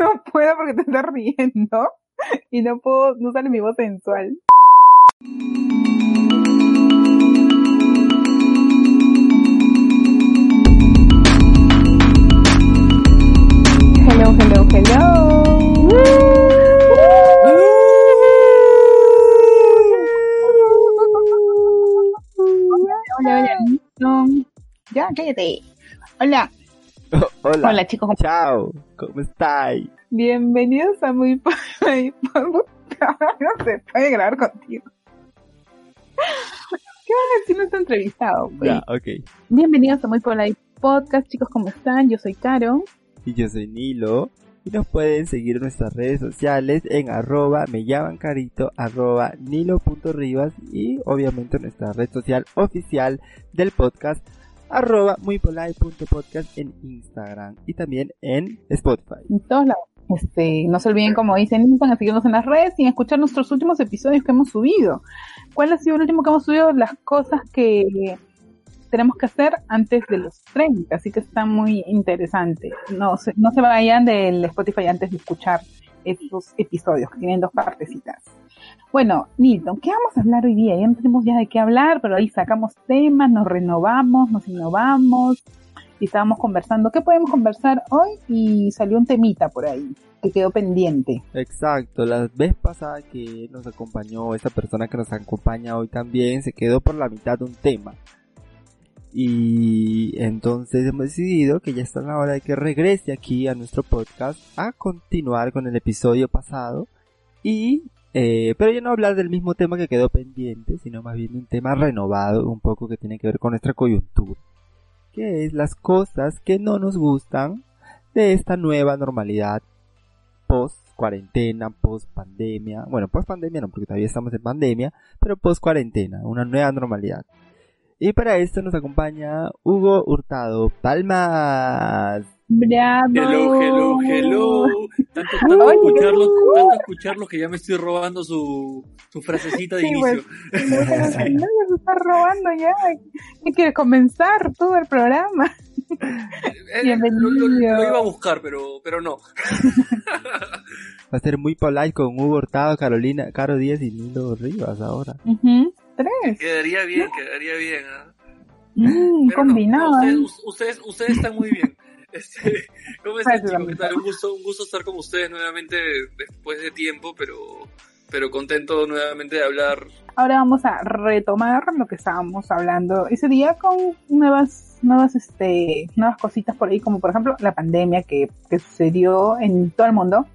no puedo porque te estás riendo y no puedo, no sale mi voz sensual. Hello, hello, hello. Hola, hola, no. Ya, cállate. Hola. Hola. Hola, chicos. ¿cómo- Chao. ¿Cómo estáis? Bienvenidos a Muy No se puede grabar contigo. ¿Qué vas a decir nuestro entrevistado? pues? Ya, ok. Bienvenidos a Muy Polite Podcast, chicos, ¿cómo están? Yo soy Caro. Y yo soy Nilo. Y nos pueden seguir en nuestras redes sociales en arroba me llaman carito, arroba nilo.rivas y obviamente en nuestra red social oficial del podcast arroba muypolite.podcast en Instagram y también en Spotify. En todos lados. Este, no se olviden, como dicen, a seguirnos en las redes y a escuchar nuestros últimos episodios que hemos subido. ¿Cuál ha sido el último que hemos subido? Las cosas que tenemos que hacer antes de los 30, así que está muy interesante. No se, no se vayan del Spotify antes de escuchar estos episodios, que tienen dos partecitas. Bueno, Nilton, ¿qué vamos a hablar hoy día? Ya no tenemos ya de qué hablar, pero ahí sacamos temas, nos renovamos, nos innovamos y estábamos conversando. ¿Qué podemos conversar hoy? Y salió un temita por ahí que quedó pendiente. Exacto, la vez pasada que nos acompañó esa persona que nos acompaña hoy también se quedó por la mitad de un tema. Y entonces hemos decidido que ya está la hora de que regrese aquí a nuestro podcast a continuar con el episodio pasado. Y, eh, pero ya no hablar del mismo tema que quedó pendiente, sino más bien un tema renovado, un poco que tiene que ver con nuestra coyuntura. Que es las cosas que no nos gustan de esta nueva normalidad post cuarentena, post pandemia, bueno, post pandemia no, porque todavía estamos en pandemia, pero post cuarentena, una nueva normalidad. Y para esto nos acompaña Hugo Hurtado. Palmas. ¡Bravo! Hello, hello, hello. Tanto, tanto escucharlo, uh. tanto escucharlo que ya me estoy robando su, su frasecita de Sí, pues. inicio. No, se está robando ya. ¿Qué quieres comenzar todo el programa? Eh, Bienvenido. Lo, lo- lo iba a buscar, pero, pero no. Va a ser muy polite con Hugo Hurtado, Carolina, Caro Díaz y Nilo Rivas ahora. Ujú, Tres. Quedaría bien, quedaría bien. ¿ah? Mm, combinado. no, ¿eh? ustedes, ustedes, ustedes están muy bien. Este, ¿Cómo tal? Un gusto, un gusto estar con ustedes nuevamente después de tiempo, pero, pero contento nuevamente de hablar. Ahora vamos a retomar lo que estábamos hablando ese día con nuevas, nuevas, este, nuevas cositas por ahí, como por ejemplo la pandemia que, que sucedió en todo el mundo.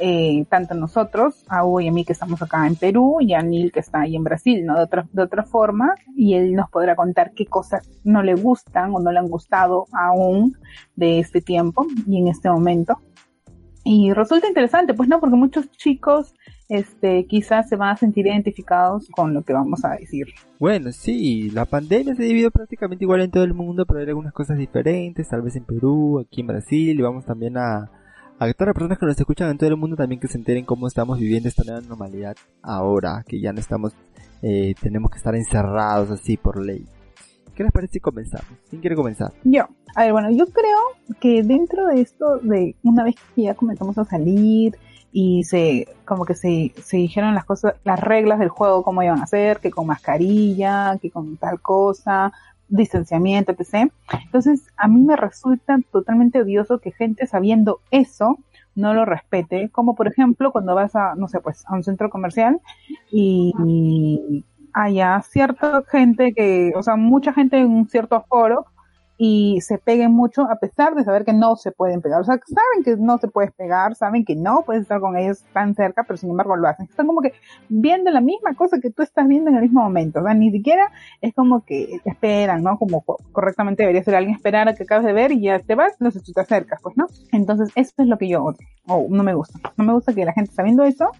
Eh, tanto nosotros, a Hugo y a mí que estamos acá en Perú, y a Neil que está ahí en Brasil, ¿no? De otra, de otra forma, y él nos podrá contar qué cosas no le gustan o no le han gustado aún de este tiempo y en este momento. Y resulta interesante, pues no, porque muchos chicos este, quizás se van a sentir identificados con lo que vamos a decir. Bueno, sí, la pandemia se dividió prácticamente igual en todo el mundo, pero hay algunas cosas diferentes, tal vez en Perú, aquí en Brasil, y vamos también a, a todas las personas que nos escuchan en todo el mundo también que se enteren cómo estamos viviendo esta nueva normalidad ahora, que ya no estamos, eh, tenemos que estar encerrados así por ley. ¿Qué les parece si comenzamos? ¿Quién quiere comenzar? Yo, a ver, bueno, yo creo que dentro de esto, de una vez que ya comenzamos a salir y se, como que se, se dijeron las cosas, las reglas del juego, cómo iban a ser, que con mascarilla, que con tal cosa, distanciamiento, etc. Entonces, a mí me resulta totalmente odioso que gente sabiendo eso no lo respete, como por ejemplo cuando vas a, no sé, pues a un centro comercial y, y haya cierta gente que, o sea, mucha gente en un cierto aforo y se peguen mucho a pesar de saber que no se pueden pegar. O sea, saben que no se puedes pegar, saben que no puedes estar con ellos tan cerca, pero sin embargo lo hacen. Están como que viendo la misma cosa que tú estás viendo en el mismo momento. O sea, ni siquiera es como que esperan, ¿no? Como co- correctamente debería ser alguien esperar a que acabes de ver y ya te vas, no sé, tú te acercas, pues, ¿no? Entonces, eso es lo que yo odio. O no me gusta. No me gusta que la gente sabiendo eso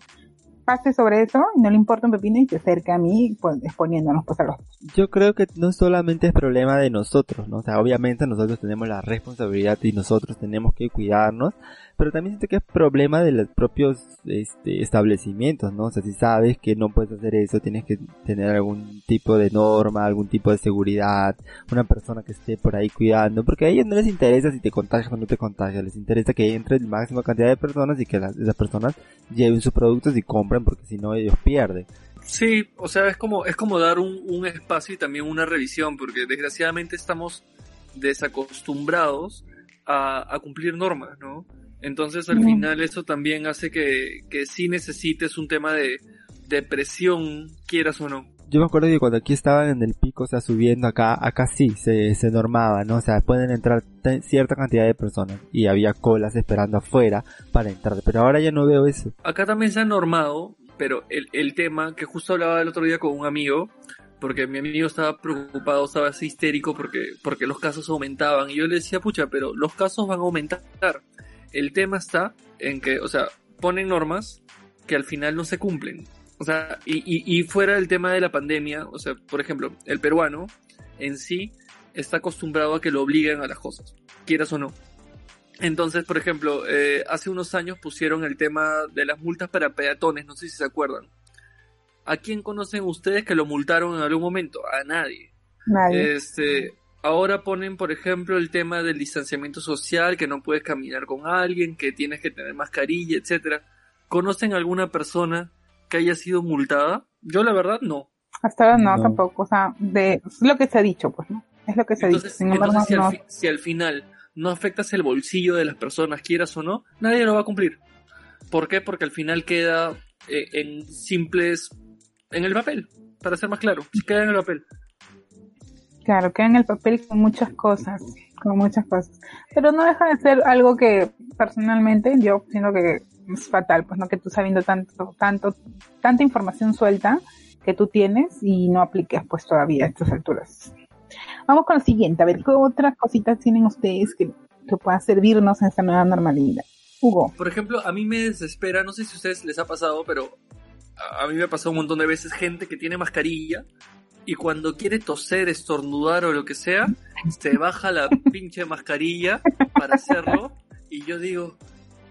pase sobre eso y no le importa un pepino y se acerca a mí pues, exponiéndonos pues a los... Yo creo que no solamente es problema de nosotros, ¿no? O sea, obviamente nosotros tenemos la responsabilidad y nosotros tenemos que cuidarnos, pero también siento que es problema de los propios este, establecimientos, ¿no? O sea, si sabes que no puedes hacer eso, tienes que tener algún tipo de norma, algún tipo de seguridad, una persona que esté por ahí cuidando, porque a ellos no les interesa si te contagias o no te contagias, les interesa que entre la máxima cantidad de personas y que las, esas personas lleven sus productos y compren, porque si no ellos pierden. Sí, o sea, es como, es como dar un, espacio y también una revisión, porque desgraciadamente estamos desacostumbrados a cumplir normas, ¿no? Entonces al final eso también hace que, que sí necesites un tema de, de presión, quieras o no. Yo me acuerdo que cuando aquí estaban en el pico, o sea, subiendo acá, acá sí, se, se normaba, ¿no? O sea, pueden entrar cierta cantidad de personas y había colas esperando afuera para entrar, pero ahora ya no veo eso. Acá también se ha normado, pero el, el tema que justo hablaba el otro día con un amigo, porque mi amigo estaba preocupado, estaba así histérico porque, porque los casos aumentaban y yo le decía, pucha, pero los casos van a aumentar el tema está en que, o sea, ponen normas que al final no se cumplen. O sea, y, y, y fuera del tema de la pandemia, o sea, por ejemplo, el peruano en sí está acostumbrado a que lo obliguen a las cosas, quieras o no. Entonces, por ejemplo, eh, hace unos años pusieron el tema de las multas para peatones, no sé si se acuerdan. ¿A quién conocen ustedes que lo multaron en algún momento? A nadie. Nadie. Este, ahora ponen, por ejemplo, el tema del distanciamiento social, que no puedes caminar con alguien, que tienes que tener mascarilla, etcétera. ¿Conocen alguna persona que haya sido multada? Yo la verdad no. Hasta ahora no, tampoco. O sea, de, es lo que se ha dicho, pues, ¿no? Es lo que se Entonces, ha dicho. Sin embargo, entonces si, no- al fi- si al final no afectas el bolsillo de las personas, quieras o no, nadie lo va a cumplir. ¿Por qué? Porque al final queda eh, en simples, en el papel, para ser más claro, queda en el papel. Claro, queda en el papel con muchas cosas, con muchas cosas. Pero no deja de ser algo que personalmente yo siento que es fatal, pues no que tú sabiendo tanto, tanto, tanta información suelta que tú tienes y no apliques pues todavía a estas alturas. Vamos con lo siguiente, a ver, ¿qué otras cositas tienen ustedes que, que puedan servirnos en esta nueva normalidad? Hugo, Por ejemplo, a mí me desespera, no sé si a ustedes les ha pasado, pero a mí me ha pasado un montón de veces gente que tiene mascarilla y cuando quiere toser, estornudar o lo que sea, se baja la pinche mascarilla para hacerlo y yo digo,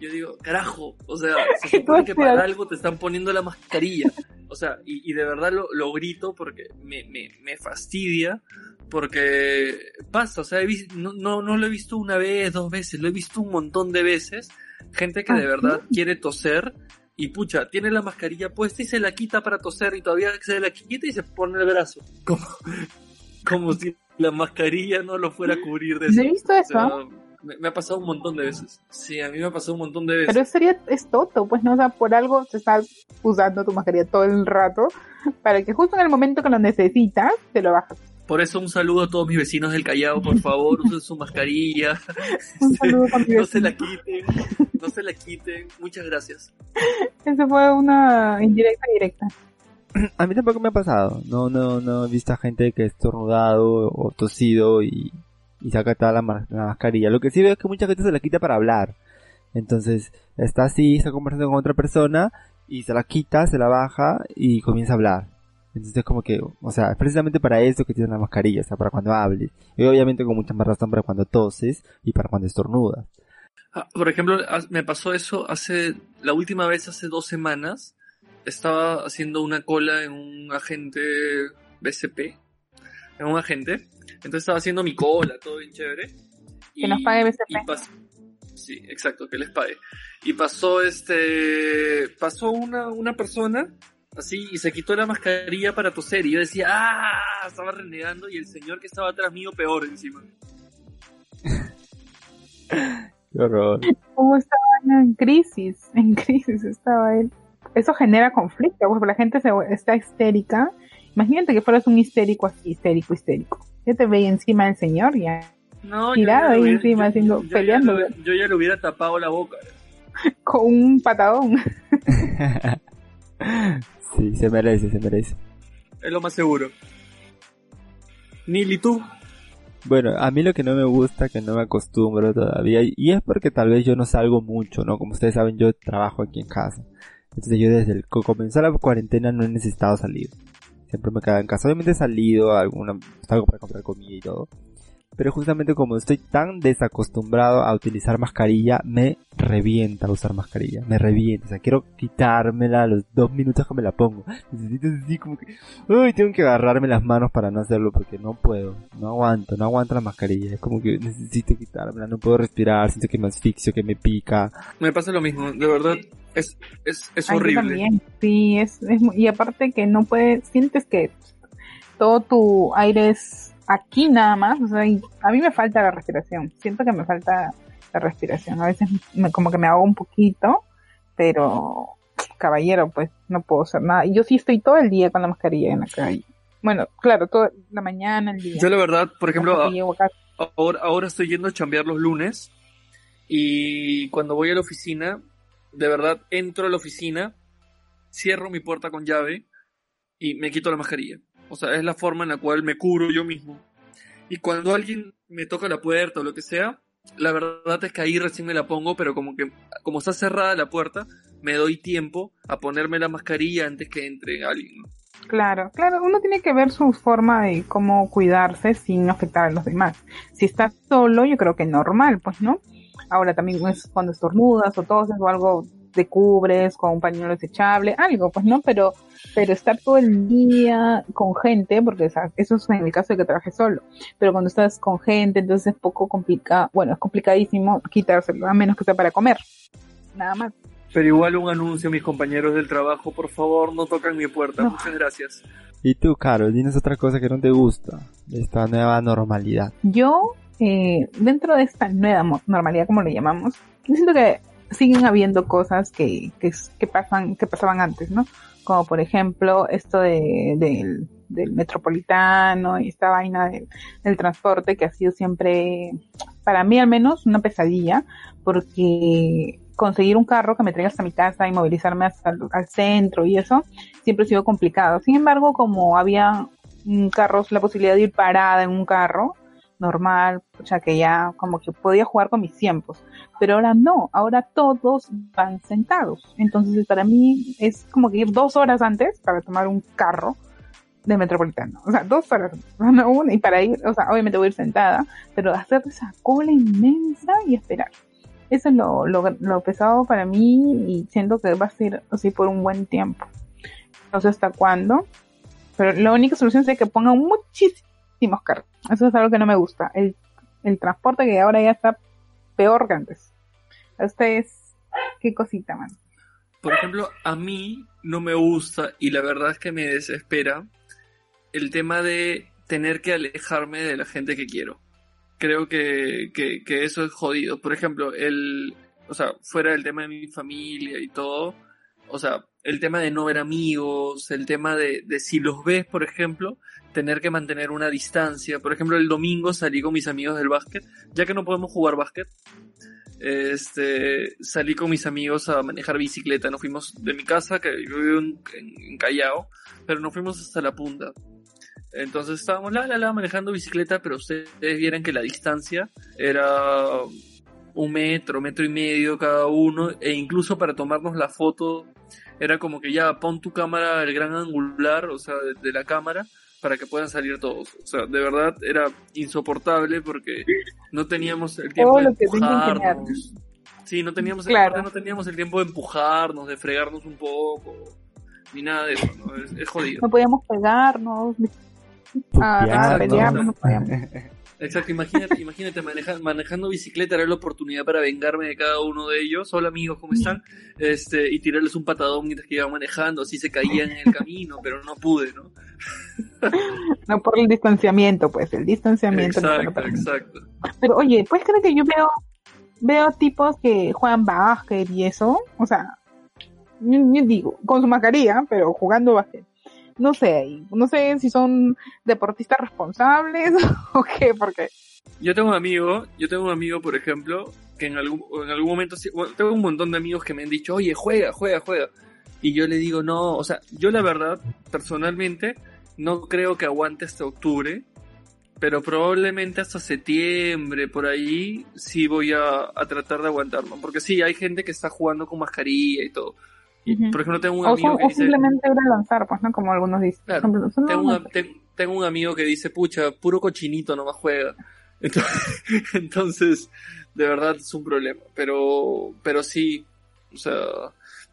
yo digo, carajo, o sea, se supone que para algo te están poniendo la mascarilla. O sea, y, y de verdad lo, lo grito porque me, me, me fastidia, porque pasa, o sea, he vis- no, no, no lo he visto una vez, dos veces, lo he visto un montón de veces. Gente que de Ah, verdad quiere toser y pucha, tiene la mascarilla puesta y se la quita para toser y todavía se la quita y se pone el brazo. Como, como si la mascarilla no lo fuera a cubrir de eso. ¿no he visto O eso? sea, me, me ha pasado un montón de veces. Sí, a mí me ha pasado un montón de veces. Pero eso sería, es toto, pues no, o sea, por algo te estás usando tu mascarilla todo el rato para que justo en el momento que lo necesitas, te lo bajas. Por eso un saludo a todos mis vecinos del Callao, por favor, usen su mascarilla. Un saludo no se la quiten, no se la quiten. Muchas gracias. Eso fue una indirecta directa. A mí tampoco me ha pasado. No, no, no he visto a gente que ha estornudado o tosido y, y saca toda la, ma- la mascarilla. Lo que sí veo es que mucha gente se la quita para hablar. Entonces, está así, está conversando con otra persona y se la quita, se la baja y comienza a hablar. Entonces es como que, o sea, es precisamente para eso que tienes la mascarilla, o sea, para cuando hables. Y obviamente con mucha más razón para cuando toses y para cuando estornudas. Ah, Por ejemplo, me pasó eso hace, la última vez hace dos semanas. Estaba haciendo una cola en un agente BCP. En un agente. Entonces estaba haciendo mi cola, todo bien chévere. Que nos pague BCP. y sí, exacto, que les pague. Y pasó este, pasó una, una persona así y se quitó la mascarilla para toser y yo decía, ah, estaba renegando y el señor que estaba atrás mío peor encima. Qué horror. Hugo estaba en crisis, en crisis estaba él. Eso genera conflicto, pues la gente se, está histérica. Imagínate que fueras un histérico así, histérico, histérico. Yo te veía encima del señor ya, No, Tirado ahí encima, haciendo- peleando. lo- yo ya le hubiera tapado la boca. con un patadón. sí, se merece, se merece. Es lo más seguro. Nili, tú. Bueno, a mí lo que no me gusta, que no me acostumbro todavía, y es porque tal vez yo no salgo mucho, ¿no? Como ustedes saben, yo trabajo aquí en casa. Entonces yo desde que comenzó la cuarentena no he necesitado salir. Siempre me quedado en casa. Obviamente he salido a alguna, salgo para comprar comida y todo. Pero justamente como estoy tan desacostumbrado a utilizar mascarilla, me revienta usar mascarilla. Me revienta. O sea, quiero quitármela a los dos minutos que me la pongo. Necesito así como que... Uy, tengo que agarrarme las manos para no hacerlo porque no puedo. No aguanto, no aguanto la mascarilla. Es como que necesito quitármela. No puedo respirar. Siento que me asfixio, que me pica. Me pasa lo mismo. De verdad, es, es, es horrible. también. Sí, es, es mu- y aparte que no puedes, sientes que todo tu aire es aquí nada más, o sea, a mí me falta la respiración, siento que me falta la respiración, a veces me, como que me hago un poquito, pero caballero, pues no puedo hacer nada. Y yo sí estoy todo el día con la mascarilla en la calle. Bueno, claro, toda la mañana, el día. Yo la verdad, por ejemplo, ahora, ahora estoy yendo a chambear los lunes y cuando voy a la oficina, de verdad entro a la oficina, cierro mi puerta con llave y me quito la mascarilla. O sea, es la forma en la cual me curo yo mismo. Y cuando alguien me toca la puerta o lo que sea, la verdad es que ahí recién me la pongo, pero como que como está cerrada la puerta, me doy tiempo a ponerme la mascarilla antes que entre alguien. Claro, claro, uno tiene que ver su forma de cómo cuidarse sin afectar a los demás. Si estás solo, yo creo que normal, pues, ¿no? Ahora también es cuando estornudas o toses o algo te cubres con un pañuelo desechable, algo, pues, ¿no? Pero, pero estar todo el día con gente, porque o sea, eso es en el caso de que trabajes solo, pero cuando estás con gente, entonces es poco complicado, bueno, es complicadísimo quitárselo, a menos que sea para comer, nada más. Pero igual un anuncio a mis compañeros del trabajo, por favor, no tocan mi puerta. No. Muchas gracias. Y tú, Carol, tienes otra cosa que no te gusta de esta nueva normalidad. Yo, eh, dentro de esta nueva normalidad, como le llamamos, yo siento que siguen habiendo cosas que, que, que pasan, que pasaban antes, ¿no? Como por ejemplo, esto de, del, del metropolitano y esta vaina del, del transporte que ha sido siempre, para mí al menos, una pesadilla, porque conseguir un carro que me traiga hasta mi casa y movilizarme hasta el- al centro y eso, siempre ha sido complicado. Sin embargo, como había mm, carros, la posibilidad de ir parada en un carro, normal, o sea que ya como que podía jugar con mis tiempos, pero ahora no, ahora todos van sentados, entonces para mí es como que ir dos horas antes para tomar un carro de metropolitano, o sea, dos horas, no una, y para ir, o sea, obviamente voy a ir sentada, pero hacer esa cola inmensa y esperar. Eso es lo, lo, lo pesado para mí y siento que va a ser así por un buen tiempo. No sé hasta cuándo, pero la única solución es que pongan muchísimos carros. Eso es algo que no me gusta. El, el transporte que ahora ya está peor que antes. A ustedes, qué cosita, man. Por ejemplo, a mí no me gusta y la verdad es que me desespera el tema de tener que alejarme de la gente que quiero. Creo que, que, que eso es jodido. Por ejemplo, el, o sea, fuera del tema de mi familia y todo, o sea, el tema de no ver amigos, el tema de, de si los ves, por ejemplo, tener que mantener una distancia. Por ejemplo, el domingo salí con mis amigos del básquet, ya que no podemos jugar básquet. Este, salí con mis amigos a manejar bicicleta. Nos fuimos de mi casa, que yo vivo en, Callao, pero nos fuimos hasta la punta. Entonces estábamos la, la, la manejando bicicleta, pero ustedes vieran que la distancia era un metro, metro y medio cada uno, e incluso para tomarnos la foto era como que ya pon tu cámara el gran angular, o sea, de la cámara, para que puedan salir todos. O sea, de verdad era insoportable porque no teníamos el tiempo Todo de empujarnos. Sí, no teníamos, Claro. no teníamos el tiempo de empujarnos, de fregarnos un poco, ni nada de eso, ¿no? Es, es jodido. No podíamos pegarnos, Putearnos. pelearnos, no podíamos. Exacto, imagínate, imagínate maneja- manejando bicicleta era la oportunidad para vengarme de cada uno de ellos. Hola amigos, ¿cómo están? Este, y tirarles un patadón mientras que iban manejando, así se caían en el camino, pero no pude, ¿no? No por el distanciamiento, pues, el distanciamiento. Exacto, exacto. Pero oye, ¿puedes creer que yo veo, veo tipos que juegan básquet y eso? O sea, yo, yo digo, con su mascarilla, pero jugando básquet. No sé, no sé si son deportistas responsables o qué, porque Yo tengo un amigo, yo tengo un amigo, por ejemplo, que en algún, en algún momento, tengo un montón de amigos que me han dicho, oye, juega, juega, juega. Y yo le digo, no, o sea, yo la verdad, personalmente, no creo que aguante hasta octubre, pero probablemente hasta septiembre, por ahí, sí voy a, a tratar de aguantarlo. Porque sí, hay gente que está jugando con mascarilla y todo. Y, por ejemplo, tengo un O, amigo son- que o dice... simplemente ir a lanzar, pues, ¿no? Como algunos dicen. Claro, ejemplo, son tengo, unos- una- te- tengo un amigo que dice, pucha, puro cochinito nomás juega. Entonces, entonces, de verdad es un problema. Pero, pero sí, o sea,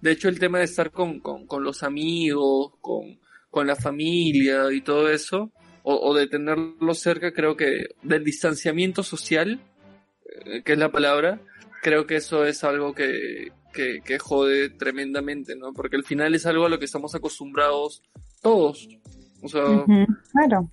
de hecho el tema de estar con, con, con los amigos, con, con la familia y todo eso, o, o de tenerlos cerca, creo que del distanciamiento social, eh, que es la palabra, creo que eso es algo que, que, que jode tremendamente, ¿no? Porque al final es algo a lo que estamos acostumbrados todos. O sea, Claro.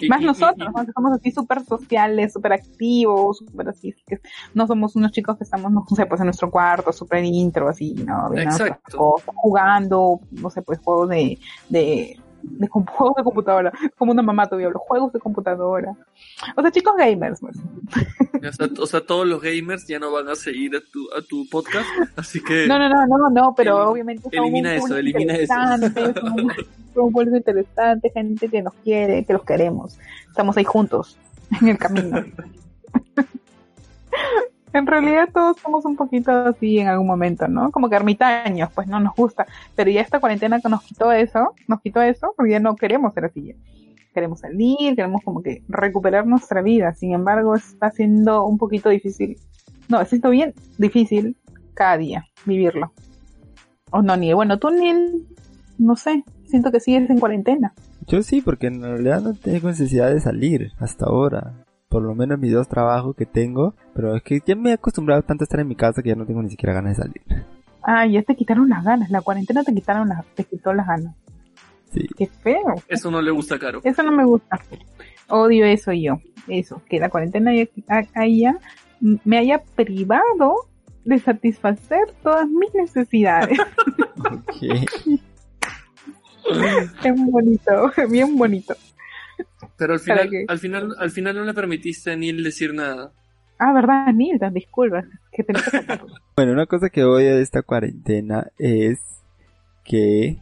y- Más y- nosotros, y- somos así súper sociales, súper activos, súper así, que no somos unos chicos que estamos, no sé, pues en nuestro cuarto, súper intro, así, ¿no? Exacto. cosas, jugando, no sé, pues juegos de, de, de juegos de computadora, como una mamá todavía hablo, juegos de computadora. O sea, chicos gamers, pues. O sea, o sea, todos los gamers ya no van a seguir a tu, a tu podcast, así que No, no, no, no, no, pero obviamente elimina eso, elimina eso. Son, un- son público interesante, gente que nos quiere, que los queremos. Estamos ahí juntos, en el camino. En realidad todos somos un poquito así en algún momento, ¿no? Como que ermitaños, pues no nos gusta. Pero ya esta cuarentena que nos quitó eso, nos quitó eso, porque ya no queremos ser así. Queremos salir, queremos como que recuperar nuestra vida. Sin embargo, está siendo un poquito difícil. No, está siendo bien difícil cada día vivirlo. O no, ni bueno, tú ni, no sé, siento que sigues en cuarentena. Yo sí, porque en realidad no tengo necesidad de salir hasta ahora. Por lo menos mis dos trabajos que tengo. Pero es que ya me he acostumbrado tanto a estar en mi casa que ya no tengo ni siquiera ganas de salir. Ah, ya te quitaron las ganas, la cuarentena te quitaron las, te quitó las ganas. Sí. Qué feo. eso no le gusta a Caro. Eso no me gusta. Odio eso yo. Eso, que la cuarentena ya, haya, me haya privado de satisfacer todas mis necesidades. Ok. es muy bonito, bien bonito. Pero al ¿Para final, al final, al final no le permitiste a Neil decir nada. Ah, verdad, Nilda, disculpas, que que sacarlo. Bueno, una cosa que odio de esta cuarentena es que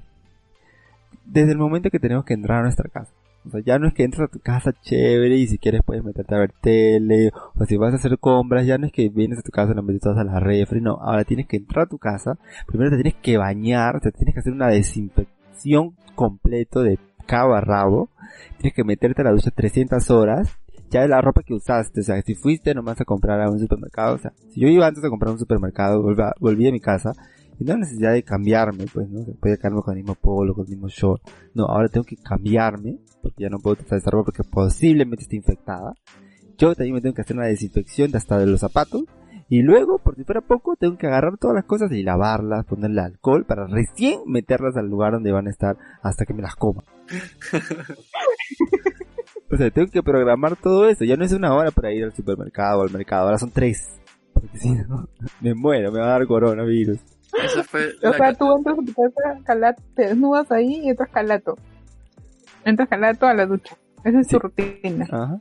desde el momento que tenemos que entrar a nuestra casa, o sea, ya no es que entres a tu casa chévere y si quieres puedes meterte a ver tele, o si vas a hacer compras, ya no es que vienes a tu casa y lo metes todas a la refri, no, ahora tienes que entrar a tu casa, primero te tienes que bañar, te tienes que hacer una desinfección completo de cabo a rabo, tienes que meterte a la ducha 300 horas, ya de la ropa que usaste, o sea, si fuiste nomás a comprar a un supermercado, o sea, si yo iba antes a comprar a un supermercado, volví a, volví a mi casa, y no necesidad de cambiarme, pues, ¿no? Podía quedarme con el mismo polo, con el mismo short. No, ahora tengo que cambiarme, porque ya no puedo utilizar esa ropa porque posiblemente esté infectada. Yo también me tengo que hacer una desinfección de hasta de los zapatos. Y luego, por si fuera poco, tengo que agarrar todas las cosas y lavarlas, ponerle alcohol para recién meterlas al lugar donde van a estar hasta que me las coma. o sea, tengo que programar todo eso. Ya no es una hora para ir al supermercado o al mercado, ahora son tres. Porque si no, me muero, me va a dar coronavirus. Esa fue O sea, tú entras a tu casa, calato, te desnudas ahí y entras calato. Entras calato a la ducha. Esa es Sí. tu rutina. Ajá.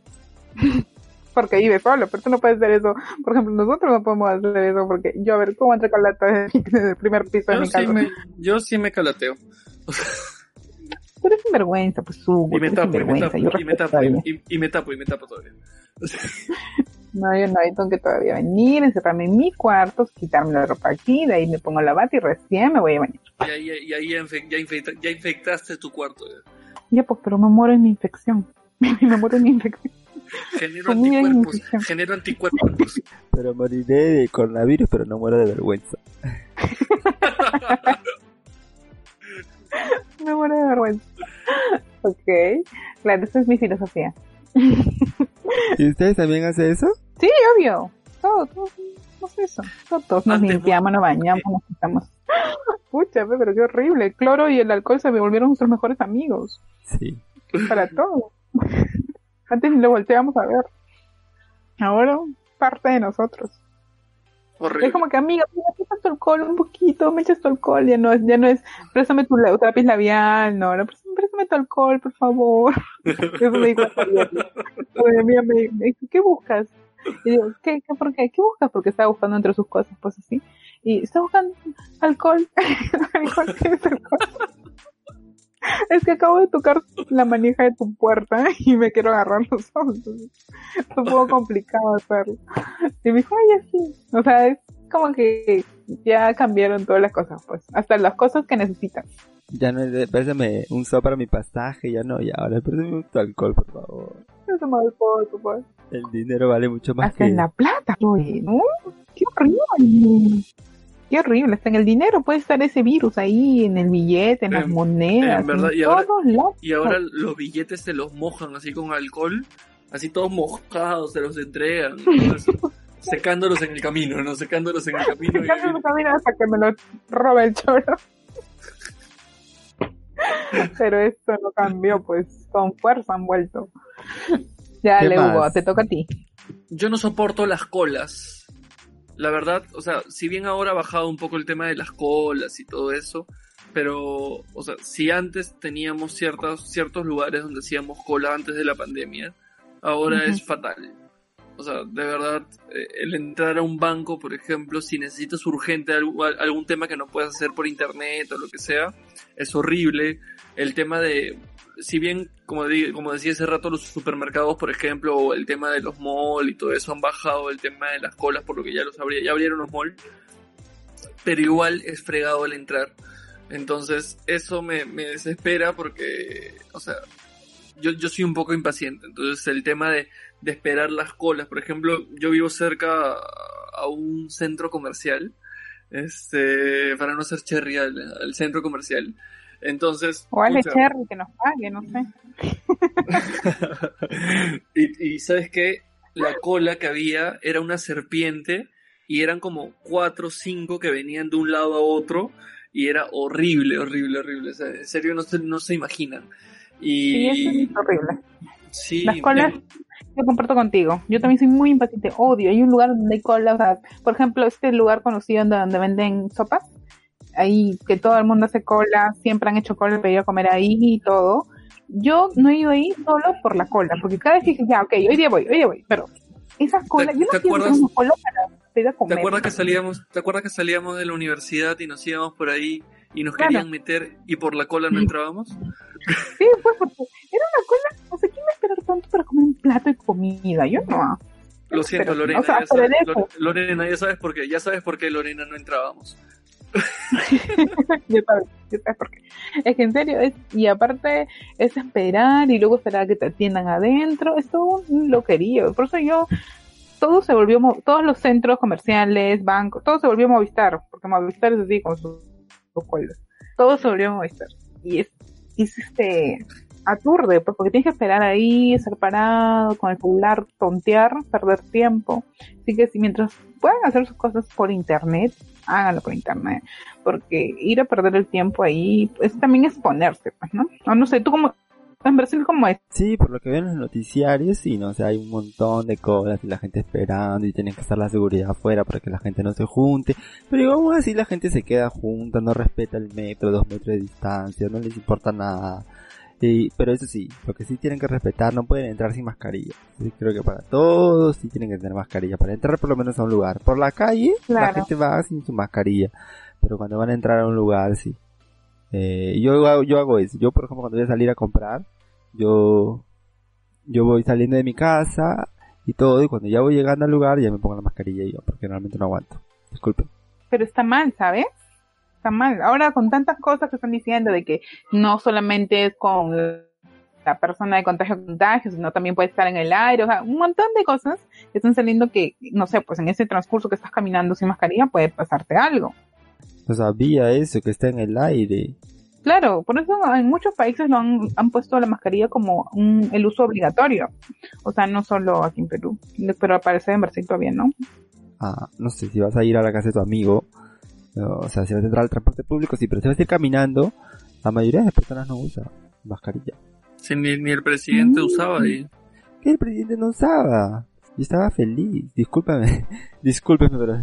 Porque vives solo, pero tú no puedes hacer eso. Por ejemplo, nosotros no podemos hacer eso porque yo, a ver, ¿cómo entra calato desde, el primer piso de yo, mi sí casa? me, yo sí me calateo. Tú eres sinvergüenza, pues su, Y me tapo, y me tapo, y me tapo, todavía. y, y me tapo, y me tapo todavía. No, yo no, yo tengo que todavía venir, encerrarme en mi cuarto, quitarme la ropa aquí, de ahí me pongo la bata y recién me voy a bañar. Y ahí, y ahí ya, ya infecta- ya infectaste tu cuarto. ya. Ya, pues, pero me muero en mi infección. me muero en mi infección. Genero anticuerpos. Genero anticuerpos. Pero moriré de coronavirus, pero no muero de vergüenza. Me muero de vergüenza. ok. Claro, esa es mi filosofía. ¿Y ustedes también hacen eso? Sí, obvio. Todos, todos hacemos eso. Todos nos limpiamos, nos bañamos, nos quitamos. Pe, pero qué horrible. El cloro y el alcohol se me volvieron nuestros mejores amigos. Sí. Para todo. Antes ni lo volteamos a ver. Ahora, parte de nosotros. Horrible. Es como que, amiga, mira, echas tu alcohol un poquito, me echas tu alcohol, ya no es, ya no es, préstame tu la- lápiz labial, no, no, préstame, préstame tu alcohol, por favor. Eso me dijo ayer. Oye, amiga, me, me dijo, ¿qué buscas? Y digo, ¿qué, qué, por qué? ¿Qué buscas? Porque estaba buscando entre sus cosas, pues así. Y está buscando alcohol. alcohol, ¿qué es alcohol? Es que acabo de tocar la manija de tu puerta y me quiero agarrar los ojos. Es un poco complicado hacerlo. Y me dijo, ay, así. O sea, es como que ya cambiaron todas las cosas, pues, hasta las cosas que necesitan. Ya no es, préstame un so para mi pasaje, ya no, ya ahora préstame tu alcohol, por favor. Eso alcohol, por favor. El dinero vale mucho más Hasta que... en la plata, pues, ¿no? Qué horrible. Qué horrible, hasta en el dinero puede estar ese virus ahí, en el billete, en las monedas, en verdad, en y ahora- todos lados. Y ahora los billetes se los mojan así con alcohol, así todos mojados, se los entregan, secándolos en el camino, ¿no? Secándolos en el camino. camina hasta que me lo roba el choro. Pero esto no cambió, pues con fuerza han vuelto. Ya, ¿Qué Le? Hugo, te toca a ti. Yo no soporto las colas. La verdad, o sea, si bien ahora ha bajado un poco el tema de las colas y todo eso, pero, o sea, si antes teníamos ciertos, ciertos lugares donde hacíamos cola antes de la pandemia, ahora es fatal. O sea, de verdad, eh, el entrar a un banco, por ejemplo, si necesitas urgente algo- algún tema que no puedas hacer por internet o lo que sea, es horrible. El tema de, si bien, como, di- como decía hace rato, los supermercados, por ejemplo, o el tema de los malls y todo eso han bajado el tema de las colas, por lo que ya los ya abrieron los malls, pero igual es fregado el entrar. Entonces, eso me, me desespera porque, o sea, yo, yo soy un poco impaciente. Entonces, el tema de, de esperar las colas, por ejemplo, yo vivo cerca a un centro comercial, este, para no ser cherry al, al centro comercial. Entonces, O Ale Cherry que nos pague, no sé. y, y sabes qué, la cola que había era una serpiente y eran como cuatro o cinco que venían de un lado a otro y era horrible, horrible, horrible. O sea, en serio no se, no se imaginan. Sí, eso Y es horrible. sí, Las colas, yo comparto contigo. Yo también soy muy impaciente, odio. Hay un lugar donde hay cola, o sea, por ejemplo, este lugar conocido donde, donde venden sopas, ahí que todo el mundo hace cola, siempre han hecho cola a comer ahí y todo. Yo no he ido ahí solo por la cola, porque cada vez que dije, ya, ok, hoy día voy, hoy día voy, pero esas colas, ¿Te- yo no te quiero una cola para ir a ¿Te comer. acuerdas que salíamos, te acuerdas que salíamos de la universidad y nos íbamos por ahí y nos Claro. querían meter y por la cola no entrábamos? Sí, pues porque era una cola, o sea, ¿quién va a esperar tanto para comer un plato de comida? Yo no. Lo siento, Pero, Lorena, o sea, ya sabes, Lorena, ya sabes por qué, ya sabes por qué Lorena no entrábamos. Es que en serio, y aparte es esperar y luego esperar que te atiendan adentro, es todo un loquerío. Por eso yo, todo se volvió, todos los centros comerciales, bancos, todo se volvió Movistar, porque Movistar es así con sus, sus. Todo se volvió Movistar. Y es, es este, aturde, pues porque tienes que esperar ahí, estar parado, con el celular, tontear, perder tiempo. Así que si mientras puedan hacer sus cosas por internet, háganlo por internet porque ir a perder el tiempo ahí es también exponerse, pues, ¿no? O no sé, tú como en Brasil como es, Sí, por lo que veo en los noticiarios, sí, no o sea, hay un montón de colas y la gente esperando y tienen que estar la seguridad afuera para que la gente no se junte. Pero aún así la gente se queda junta, no respeta el metro, dos metros de distancia, no les importa nada. Y, pero eso sí, lo que sí tienen que respetar, no pueden entrar sin mascarilla. Creo que para todos sí tienen que tener mascarilla, para entrar por lo menos a un lugar. Por la calle, la gente va sin su mascarilla, pero cuando van a entrar a un lugar, sí. Eh, yo, hago- yo hago eso. Yo, por ejemplo, cuando voy a salir a comprar, yo, yo voy saliendo de mi casa y todo, y cuando ya voy llegando al lugar, ya me pongo la mascarilla yo, porque realmente no aguanto. Disculpen. pero está mal, ¿sabes? Está mal. Ahora con tantas cosas que están diciendo de que no solamente es con la persona de contagio a contagio, sino también puede estar en el aire, o sea, un montón de cosas que están saliendo que, no sé, pues en ese transcurso que estás caminando sin mascarilla puede pasarte algo. No sabía eso, que está en el aire. Claro, por eso en muchos países lo han, han puesto la mascarilla como un, el uso obligatorio. O sea, no solo aquí en Perú, pero al parecer en Brasil todavía no. Ah, no sé, si vas a ir a la casa de tu amigo, no, o sea, si vas a entrar al transporte público, sí, pero si vas a ir caminando, la mayoría de las personas no usa mascarilla. Sí, ni, ni el presidente Mm. usaba ahí. ¿Qué el presidente no usaba? Yo estaba feliz, discúlpame, discúlpeme, pero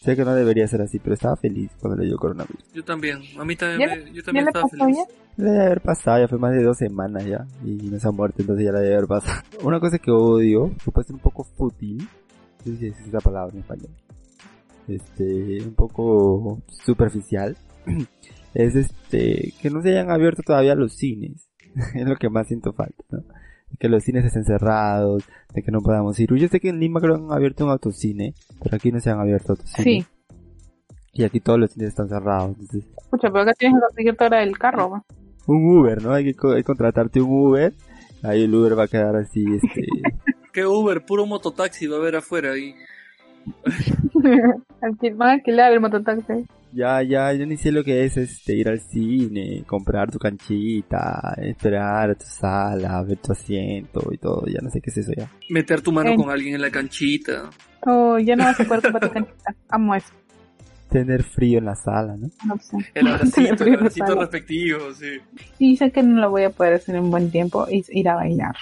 sé que no debería ser así, pero estaba feliz cuando le dio coronavirus. Yo también, a mí también, ¿Ya me- yo ¿Ya también le estaba pasó feliz. ya? Le debe haber pasado, ya fue más de dos semanas ya, y no se ha muerto, entonces ya le debe haber pasado. Una cosa que odio, que puede ser un poco fútil, no sé si es esa palabra en español, este, un poco superficial, es este, que no se hayan abierto todavía los cines, es lo que más siento falta, ¿no? Que los cines estén cerrados, de que no podamos ir. Yo sé que en Lima creo que han abierto un autocine, pero aquí no se han abierto autocines. Sí, Y aquí todos los cines están cerrados. Entonces, Escucha, pero acá tienes que conseguirte ahora el carro. ¿no? un Uber, ¿no? Hay que, co- hay contratarte un Uber. Ahí el Uber va a quedar así, este... Que Uber, puro mototaxi va a haber afuera ahí. Van a alquilar el mototaxi. Ya, ya, yo ni sé lo que es este ir al cine, comprar tu canchita, esperar a tu sala, ver tu asiento y todo, ya no sé qué es eso ya. Meter tu mano En- con alguien en la canchita. Oh, ya no vas a poder comprar tu canchita. Amo eso. Tener frío en la sala, ¿no? No sé. El abracito, el abracito respectivo, sí. Y sé que no lo voy a poder hacer en un buen tiempo, es ir a bailar.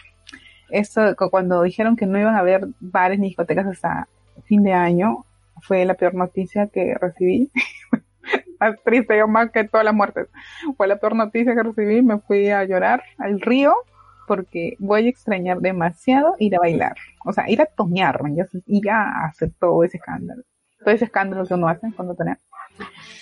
Eso, cu- cuando dijeron que no iban a haber bares ni discotecas hasta fin de año, fue la peor noticia que recibí. Más triste, yo más que todas las muertes. Fue la peor noticia que recibí, me fui a llorar al río porque voy a extrañar demasiado ir a bailar. O sea, ir a tonear, ¿me entiendes? ir a hacer todo ese escándalo. Todo ese escándalo que uno hace cuando tonea.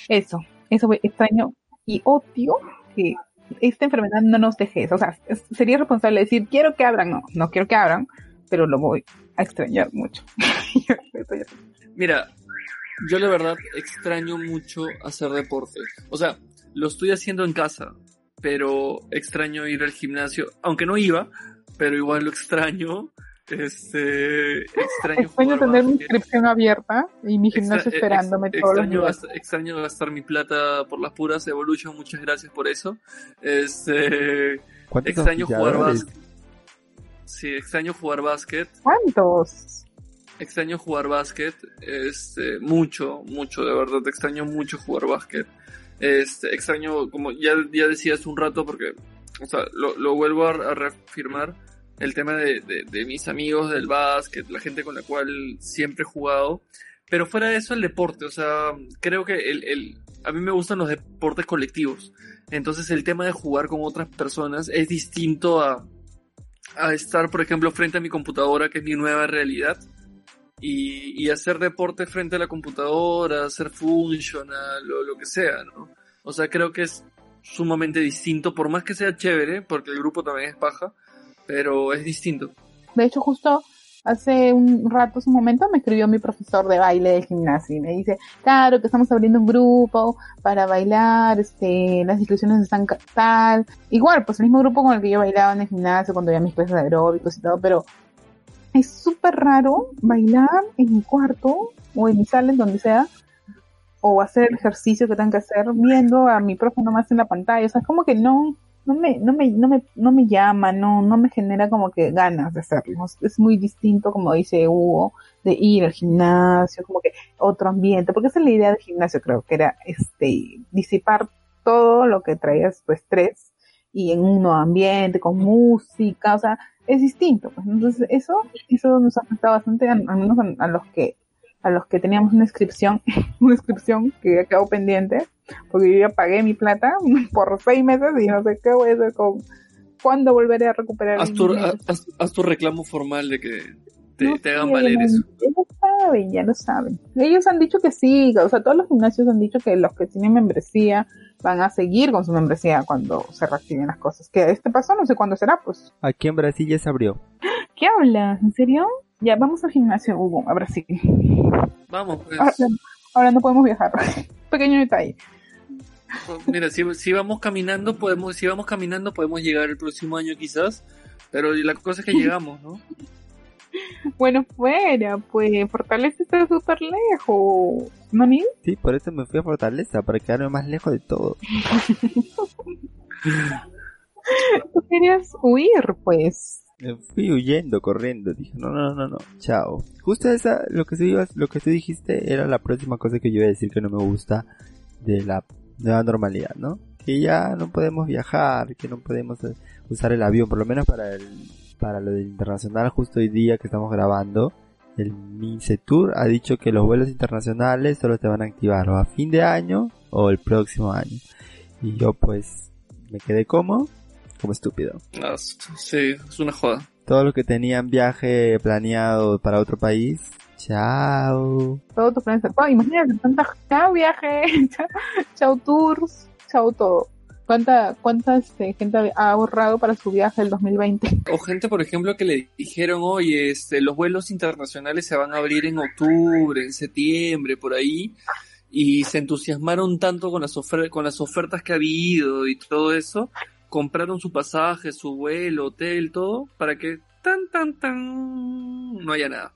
Eso, eso voy- extraño y odio que esta enfermedad no nos deje eso. O sea, sería responsable decir, quiero que abran. No, no quiero que abran, pero lo voy a extrañar mucho. Mira, yo la verdad extraño mucho hacer deporte. O sea, lo estoy haciendo en casa, pero extraño ir al gimnasio, aunque no iba, pero igual lo extraño. Este, extraño Extraño jugar tener mi inscripción abierta y mi Extra- gimnasio ex- esperándome todos los extraño, días. gastar, extraño gastar mi plata por las puras Evolution, muchas gracias por eso. Este, ¿Cuántos extraño jugar básquet. Sí, extraño jugar básquet. ¿Cuántos? Extraño jugar básquet, este, mucho, mucho, de verdad, extraño mucho jugar básquet. Este, extraño, como ya, ya decía hace un rato, porque, o sea, lo, lo vuelvo a, a reafirmar, el tema de, de, de mis amigos del básquet, la gente con la cual siempre he jugado. Pero fuera de eso, el deporte, o sea, creo que el, el, a mí me gustan los deportes colectivos. Entonces el tema de jugar con otras personas es distinto a, a estar, por ejemplo, frente a mi computadora, que es mi nueva realidad, y, y hacer deporte frente a la computadora, hacer funcional o lo que sea, ¿no? O sea, creo que es sumamente distinto, por más que sea chévere, porque el grupo también es paja, pero es distinto. De hecho, justo hace un rato, hace un momento, me escribió mi profesor de baile del gimnasio y me dice, claro, que estamos abriendo un grupo para bailar, este, las inscripciones están tal. Igual, pues el mismo grupo con el que yo bailaba en el gimnasio cuando iba a mis clases de aeróbicos y todo, pero es súper raro bailar en mi cuarto o en mi sala, en donde sea, o hacer el ejercicio que tengo que hacer viendo a mi profe nomás en la pantalla. O sea, como que no, no me, no me, no me, no me llama, no, no me genera como que ganas de hacerlo. Es- Es muy distinto, como dice Hugo, de ir al gimnasio, como que otro ambiente, porque esa es la idea del gimnasio, creo que era este disipar todo lo que traías tu estrés y en un nuevo ambiente, con música, o sea, es distinto. Pues. Entonces, eso, eso nos afecta bastante, al menos a, a los que a los que teníamos una inscripción, una inscripción que quedó pendiente, porque yo ya pagué mi plata por seis meses y no sé qué voy a hacer con cuándo volveré a recuperar Haz tu, haz, haz tu reclamo formal de que te, No te hagan valer eso. Saben, ya lo saben. Ellos han dicho que sí, o sea, todos los gimnasios han dicho que los que tienen membresía van a seguir con su membresía cuando se reactiven las cosas. Que este paso no sé cuándo será, pues. Aquí en Brasil ya se abrió. ¿Qué hablas? ¿En serio? Ya, vamos al gimnasio, Hugo, a Brasil. Vamos, pues. Ahora, ahora no podemos viajar. Pequeño detalle. Mira, si, si vamos caminando, podemos, si vamos caminando, podemos llegar el próximo año quizás. Pero la cosa es que llegamos, ¿no? Bueno, fuera, pues Fortaleza está súper lejos. ¿No, ni? Sí, por eso me fui a Fortaleza, para quedarme más lejos de todo. Tú querías huir, pues. Me fui huyendo, corriendo. Dije, no, no, no, no, chao. Justo esa, lo que, tú ibas, lo que tú dijiste era la próxima cosa que yo iba a decir que no me gusta de la nueva normalidad, ¿no? Que ya no podemos viajar, que no podemos eh, usar el avión, por lo menos para el, para lo del internacional, justo hoy día que estamos grabando. El Mincetur ha dicho que los vuelos internacionales solo se van a activar o a fin de año o el próximo año. Y yo pues me quedé como, como estúpido. Ah, sí, es una joda. Todos los que tenían viaje planeado para otro país, chao. Todo tu planes. Oh, imagínate, tanta chao viaje, chao, chao tours, chao todo. ¿Cuánta, cuánta este, gente ha ahorrado para su viaje del 2020? O gente, por ejemplo, que le dijeron, oye, este, los vuelos internacionales se van a abrir en octubre, en septiembre, por ahí. y se entusiasmaron tanto con las, ofer- con las ofertas que ha habido y todo eso, compraron su pasaje, su vuelo, hotel, todo, para que tan, tan, tan, no haya nada.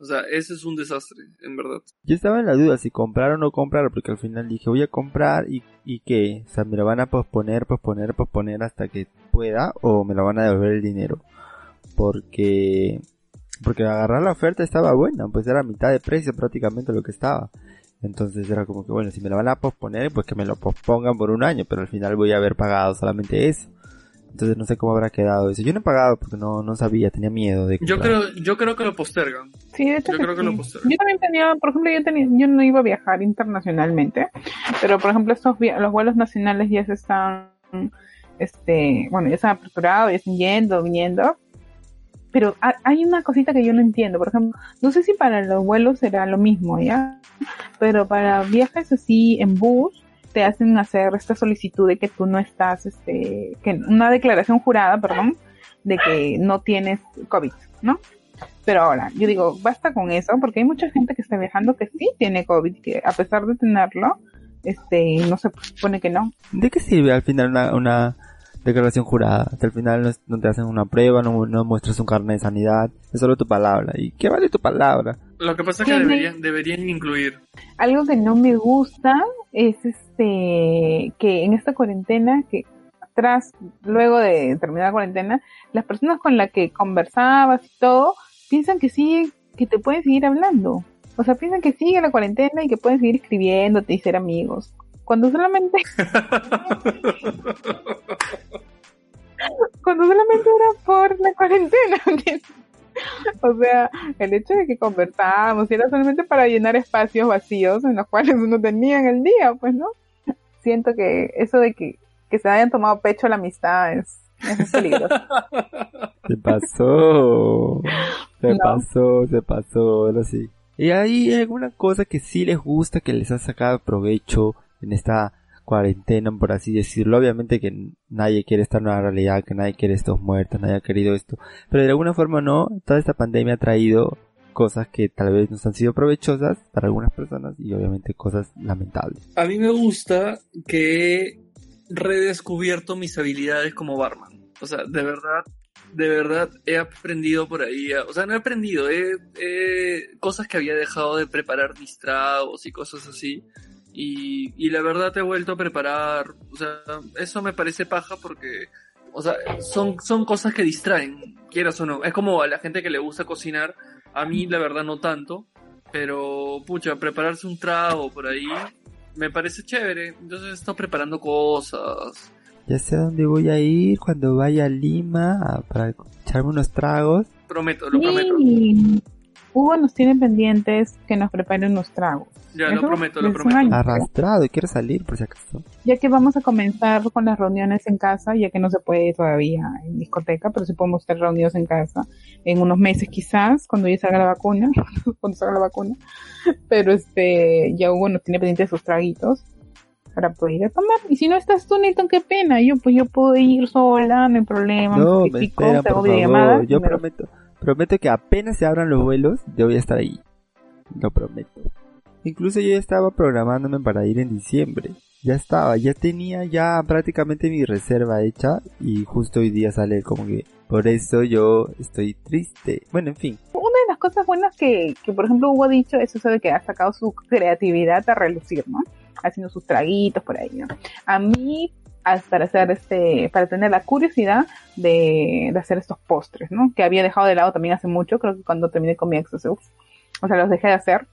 O sea, ese es un desastre, en verdad. Yo estaba en la duda si comprar o no comprar, porque al final dije voy a comprar y, y qué, o sea, me lo van a posponer, posponer, posponer hasta que pueda o me lo van a devolver el dinero. Porque, porque agarrar la oferta estaba buena, pues era mitad de precio prácticamente lo que estaba. Entonces era como que bueno, si me lo van a posponer, pues que me lo pospongan por un año, pero al final voy a haber pagado solamente eso. Entonces no sé cómo habrá quedado eso. Yo no he pagado porque no, no sabía, tenía miedo de Yo creo, yo creo que lo postergan. Sí, de hecho Yo que creo que lo postergan. Yo también tenía, por ejemplo, yo tenía, yo no iba a viajar internacionalmente, pero por ejemplo estos los vuelos nacionales ya se están, este, bueno, ya se han aperturado, ya están yendo, viniendo, pero ha- hay una cosita que yo no entiendo, por ejemplo, no sé si para los vuelos será lo mismo, ¿ya? Pero para viajes así en bus, te hacen hacer esta solicitud de que tú no estás, este, que una declaración jurada, perdón, de que no tienes COVID, ¿no? Pero ahora, yo digo, basta con eso, porque hay mucha gente que está viajando que sí tiene COVID, que a pesar de tenerlo, este, no se supone que no. ¿De qué sirve al final una, una declaración jurada? Al final no te hacen una prueba, no, no muestras un carnet de sanidad, es solo tu palabra. ¿Y qué vale tu palabra? Lo que pasa es que deberían, deberían incluir. Algo que no me gusta es este, que en esta cuarentena, que atrás, luego de terminar la cuarentena, las personas con las que conversabas y todo, piensan que sigue, que te pueden seguir hablando. O sea, piensan que sigue la cuarentena y que pueden seguir escribiéndote y ser amigos. Cuando solamente, cuando solamente era por la cuarentena. O sea, el hecho de que conversábamos era solamente para llenar espacios vacíos en los cuales uno tenía en el día, pues, ¿no? Siento que eso de que, que se hayan tomado pecho a la amistad es, es peligroso. Se pasó. Se No. pasó, se pasó, ahora sí. ¿Y hay alguna cosa que sí les gusta, que les ha sacado provecho en esta cuarentena, por así decirlo? Obviamente que nadie quiere esta nueva realidad, que nadie quiere estos muertos, nadie ha querido esto. Pero de alguna forma no, toda esta pandemia ha traído cosas que tal vez nos han sido provechosas para algunas personas y obviamente cosas lamentables. A mí me gusta que he redescubierto mis habilidades como barman. O sea, de verdad, de verdad he aprendido por ahí. o sea, no he aprendido, he, he- cosas que había dejado de preparar mis tragos y cosas así. Y, y la verdad he vuelto a preparar. O sea, eso me parece paja porque, o sea, son, son cosas que distraen, quieras o no. Es como a la gente que le gusta cocinar. A mí, la verdad, no tanto. Pero, pucha, prepararse un trago por ahí me parece chévere. Entonces he estado preparando cosas. Ya sé a dónde voy a ir cuando vaya a Lima para echarme unos tragos. Prometo, lo prometo. Hugo nos tiene pendientes que nos preparen unos tragos. Ya, lo prometo, lo prometo. Arrastrado, y quiero salir por si acaso. Ya que vamos a comenzar con las reuniones en casa, ya que no se puede todavía en discoteca, pero sí podemos estar reunidos en casa en unos meses quizás, cuando ya salga la vacuna, cuando salga la vacuna. Pero este, ya Hugo nos tiene pendientes sus traguitos para poder ir a tomar. Y si no estás tú, Nilton, qué pena. Yo, pues yo puedo ir sola, no hay problema. No, me pico, hago por videollamada favor. Yo prometo, prometo que apenas se abran los vuelos, yo voy a estar ahí. Lo prometo. Incluso yo ya estaba programándome para ir en diciembre. Ya estaba, ya tenía ya prácticamente mi reserva hecha y justo hoy día sale como que por eso yo estoy triste. Bueno, en fin. Una de las cosas buenas que, que, por ejemplo, Hugo ha dicho es eso de que ha sacado su creatividad a relucir, ¿no? Haciendo sus traguitos por ahí, ¿no? A mí, para hacer este, para tener la curiosidad de, de hacer estos postres, ¿no? Que había dejado de lado también hace mucho, creo que cuando terminé con mi ex, o sea, los dejé de hacer,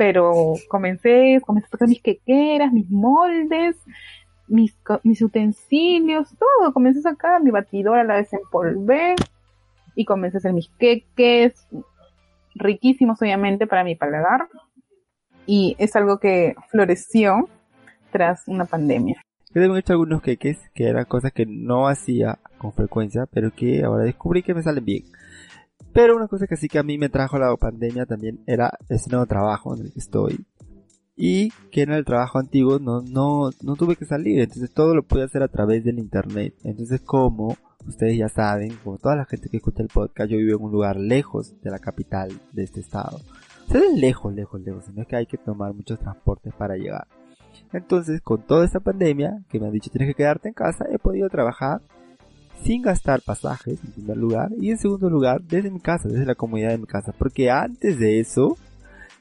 pero comencé, comencé a tocar mis quequeras, mis moldes, mis, mis utensilios, todo, comencé a sacar mi batidora, la desempolvé, y comencé a hacer mis queques, riquísimos obviamente para mi paladar y es algo que floreció tras una pandemia. Yo también he hecho algunos queques que eran cosas que no hacía con frecuencia, pero que ahora descubrí que me salen bien. Pero una cosa que sí que a mí me trajo la pandemia también era ese nuevo trabajo en el que estoy. Y que en el trabajo antiguo no, no, no tuve que salir, entonces todo lo pude hacer a través del internet. Entonces como ustedes ya saben, como toda la gente que escucha el podcast, yo vivo en un lugar lejos de la capital de este estado. O se ve lejos, lejos, lejos, sino es que hay que tomar muchos transportes para llegar. Entonces, con toda esta pandemia, que me han dicho tienes que quedarte en casa, he podido trabajar sin gastar pasajes, en primer lugar, y en segundo lugar, desde mi casa, desde la comodidad de mi casa, porque antes de eso,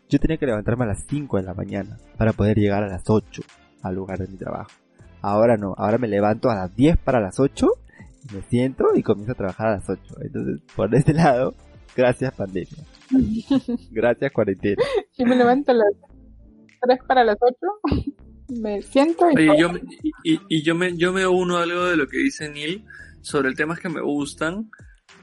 yo tenía que levantarme a las 5 de la mañana para poder llegar a las 8 al lugar de mi trabajo. Ahora no, ahora me levanto a las 10 para las 8, me siento y comienzo a trabajar a las 8. Entonces, por este lado, gracias pandemia. gracias cuarentena. Yo me levanto a las 3 para las 8, me siento y... Oye, yo, me- y, y yo me, yo me uno a algo de lo que dice Neil sobre temas que me gustan,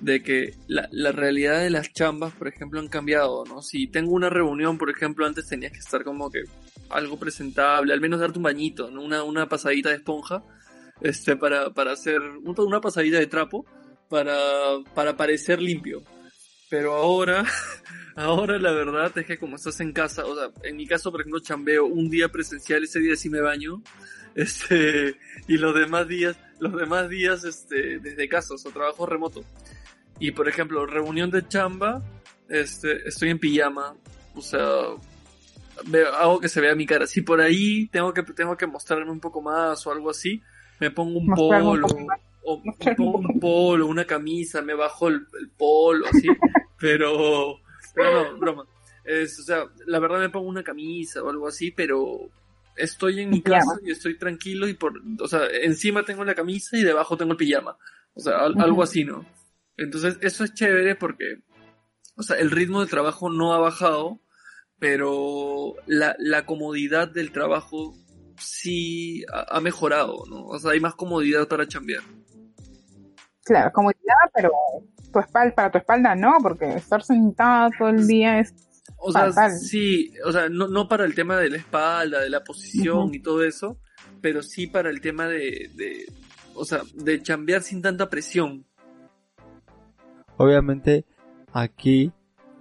de que la, la realidad de las chambas, por ejemplo, han cambiado, ¿no? Si tengo una reunión, por ejemplo, antes tenías que estar como que algo presentable, al menos darte un bañito, ¿no? Una, una pasadita de esponja, este, para, para hacer un- una pasadita de trapo, para, para parecer limpio. Pero ahora, ahora la verdad es que como estás en casa, o sea, en mi caso, por ejemplo, chambeo un día presencial, ese día sí me baño, este, y los demás días, los demás días, este, desde casa, o sea, trabajo remoto. Y por ejemplo, reunión de chamba, este, estoy en pijama, o sea, veo, hago que se vea mi cara. Si por ahí tengo que, tengo que mostrarme un poco más o algo así, me pongo un polo, o me pongo un polo, una camisa, me bajo el, el polo, así, pero, pero no, broma. Es, o sea, la verdad me pongo una camisa o algo así, pero estoy en mi casa y estoy tranquilo y por, o sea, encima tengo la camisa y debajo tengo el pijama. O sea, al- algo así, ¿no? Entonces, eso es chévere porque, o sea, el ritmo de trabajo no ha bajado, pero la, la comodidad del trabajo sí ha, ha mejorado, ¿no? O sea, hay más comodidad para chambear. Claro, comodidad, pero tu espalda, para tu espalda no, porque estar sentada todo el día es... O sea, Fatal. sí, o sea, no, no para el tema de la espalda, de la posición y todo eso, pero sí para el tema de, de, o sea, de chambear sin tanta presión. Obviamente, aquí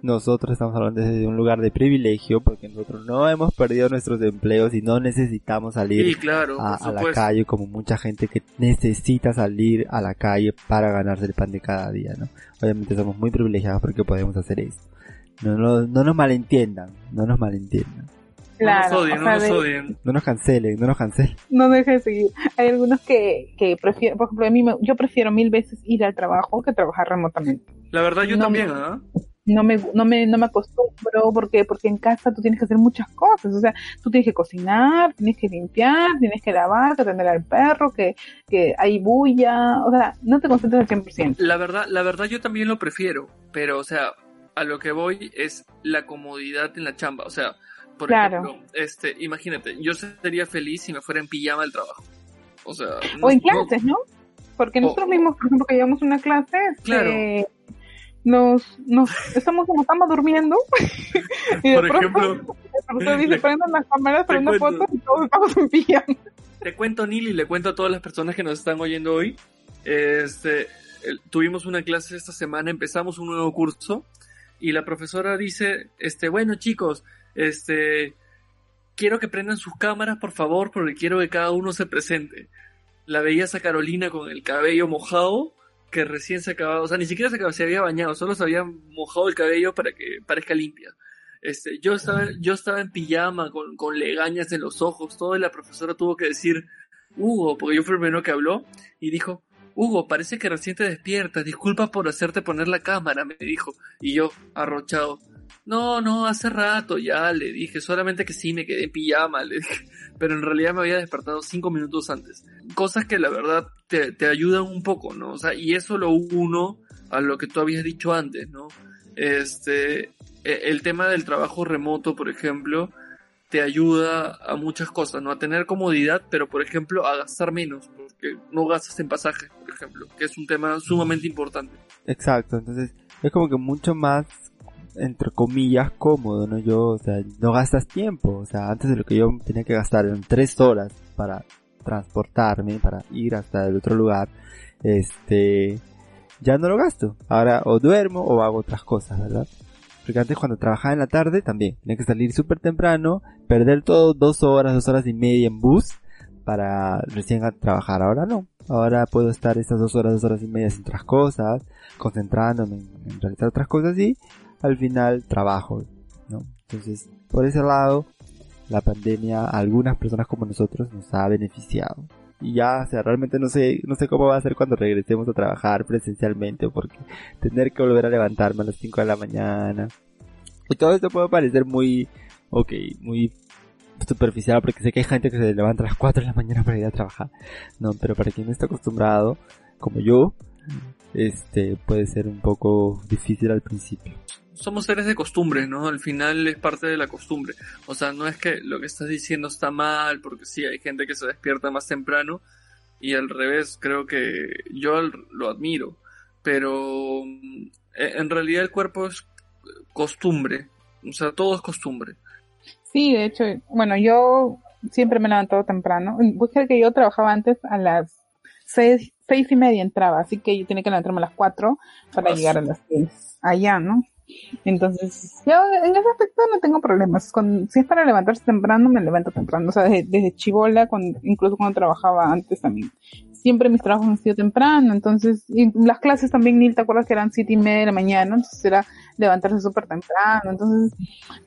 nosotros estamos hablando desde un lugar de privilegio, porque nosotros no hemos perdido nuestros empleos y no necesitamos salir Sí, claro, a, a la calle como mucha gente que necesita salir a la calle para ganarse el pan de cada día, ¿no? Obviamente somos muy privilegiados porque podemos hacer eso. No, no, no nos malentiendan, no nos malentiendan. Claro, no nos odien, o no nos de- odien. No nos cancelen, no nos cancelen. no deje de seguir. Hay algunos que, que prefieren, por ejemplo, a mí me- yo prefiero mil veces ir al trabajo que trabajar remotamente. La verdad yo No, también, no. ¿ah? No me, no me, no me acostumbro porque, porque en casa tú tienes que hacer muchas cosas. O sea, tú tienes que cocinar, tienes que limpiar, tienes que lavar, que atender al perro, que, que hay bulla. O sea, no te concentras al 100%. La verdad, la verdad yo también lo prefiero, pero o sea, a lo que voy es la comodidad en la chamba, o sea, por Claro. ejemplo, este, imagínate, yo sería feliz si me fuera en pijama al trabajo. O sea, no- O en clases, ¿no? Porque O- nosotros mismos, por ejemplo, que llevamos una clase, este, Claro. nos, nos estamos como estamos durmiendo y de por pronto ejemplo, el profesor dice le- prendan las cámaras, te prendan cuento. fotos y todos estamos en pijama. te cuento Nil y le cuento a todas las personas que nos están oyendo hoy. Este, tuvimos una clase esta semana, empezamos un nuevo curso y la profesora dice, este, bueno chicos, este, quiero que prendan sus cámaras por favor porque quiero que cada uno se presente. La veías a Carolina con el cabello mojado que recién se acababa, o sea, ni siquiera se, acababa- se había bañado, solo se había mojado el cabello para que parezca limpia. Este, yo estaba, yo estaba en pijama con, con legañas en los ojos, todo y la profesora tuvo que decir, Hugo, porque yo fui el primero que habló, y dijo, Hugo, parece que recién te despiertas, disculpa por hacerte poner la cámara, me dijo, y yo, arrochado, no, no, hace rato ya, le dije, solamente que sí, me quedé en pijama, le dije, pero en realidad me había despertado cinco minutos antes. Cosas que la verdad te, te ayudan un poco, ¿no? O sea, y eso lo uno a lo que tú habías dicho antes, ¿no? Este, e- el tema del trabajo remoto, por ejemplo, te ayuda a muchas cosas, ¿no? A tener comodidad, pero por ejemplo a gastar menos, porque no gastas en pasajes, por ejemplo, que es un tema sumamente importante. Exacto, entonces es como que mucho más, entre comillas, cómodo, ¿no? Yo, o sea, no gastas tiempo, o sea, antes de lo que yo tenía que gastar en tres horas para transportarme, para ir hasta el otro lugar, este, ya no lo gasto. Ahora o duermo o hago otras cosas, ¿verdad? Porque antes cuando trabajaba en la tarde también tenía que salir súper temprano, perder todo dos horas, dos horas y media en bus para recién trabajar. Ahora no. Ahora puedo estar estas dos horas, dos horas y media en otras cosas, concentrándome en, realizar otras cosas y al final trabajo, ¿no? Entonces, por ese lado, la pandemia a algunas personas como nosotros nos ha beneficiado. Y ya, o sea, realmente no sé, no sé cómo va a ser cuando regresemos a trabajar presencialmente, porque tener que volver a levantarme a las 5 de la mañana. Y todo esto puede parecer muy, ok, muy superficial, porque sé que hay gente que se levanta a las 4 de la mañana para ir a trabajar. No, pero para quien no está acostumbrado, como yo, este, puede ser un poco difícil al principio somos seres de costumbre, ¿no? Al final es parte de la costumbre. O sea, no es que lo que estás diciendo está mal, porque sí, hay gente que se despierta más temprano y al revés, creo que yo lo admiro. Pero mm, e, en realidad el cuerpo es costumbre. O sea, todo es costumbre. Sí, de hecho, bueno, yo siempre me he levantado temprano. Pues que yo trabajaba antes a las seis, seis y media entraba, así que yo tenía que levantarme a las cuatro para llegar a las seis allá, ¿no? Entonces, yo en ese aspecto no tengo problemas. Con, si es para levantarse temprano, me levanto temprano. O sea, desde, desde chivola, incluso cuando trabajaba antes también. Siempre mis trabajos han sido temprano. Entonces, y las clases también, Nil, ¿te acuerdas que eran siete y media de la mañana? Entonces era levantarse súper temprano. Entonces,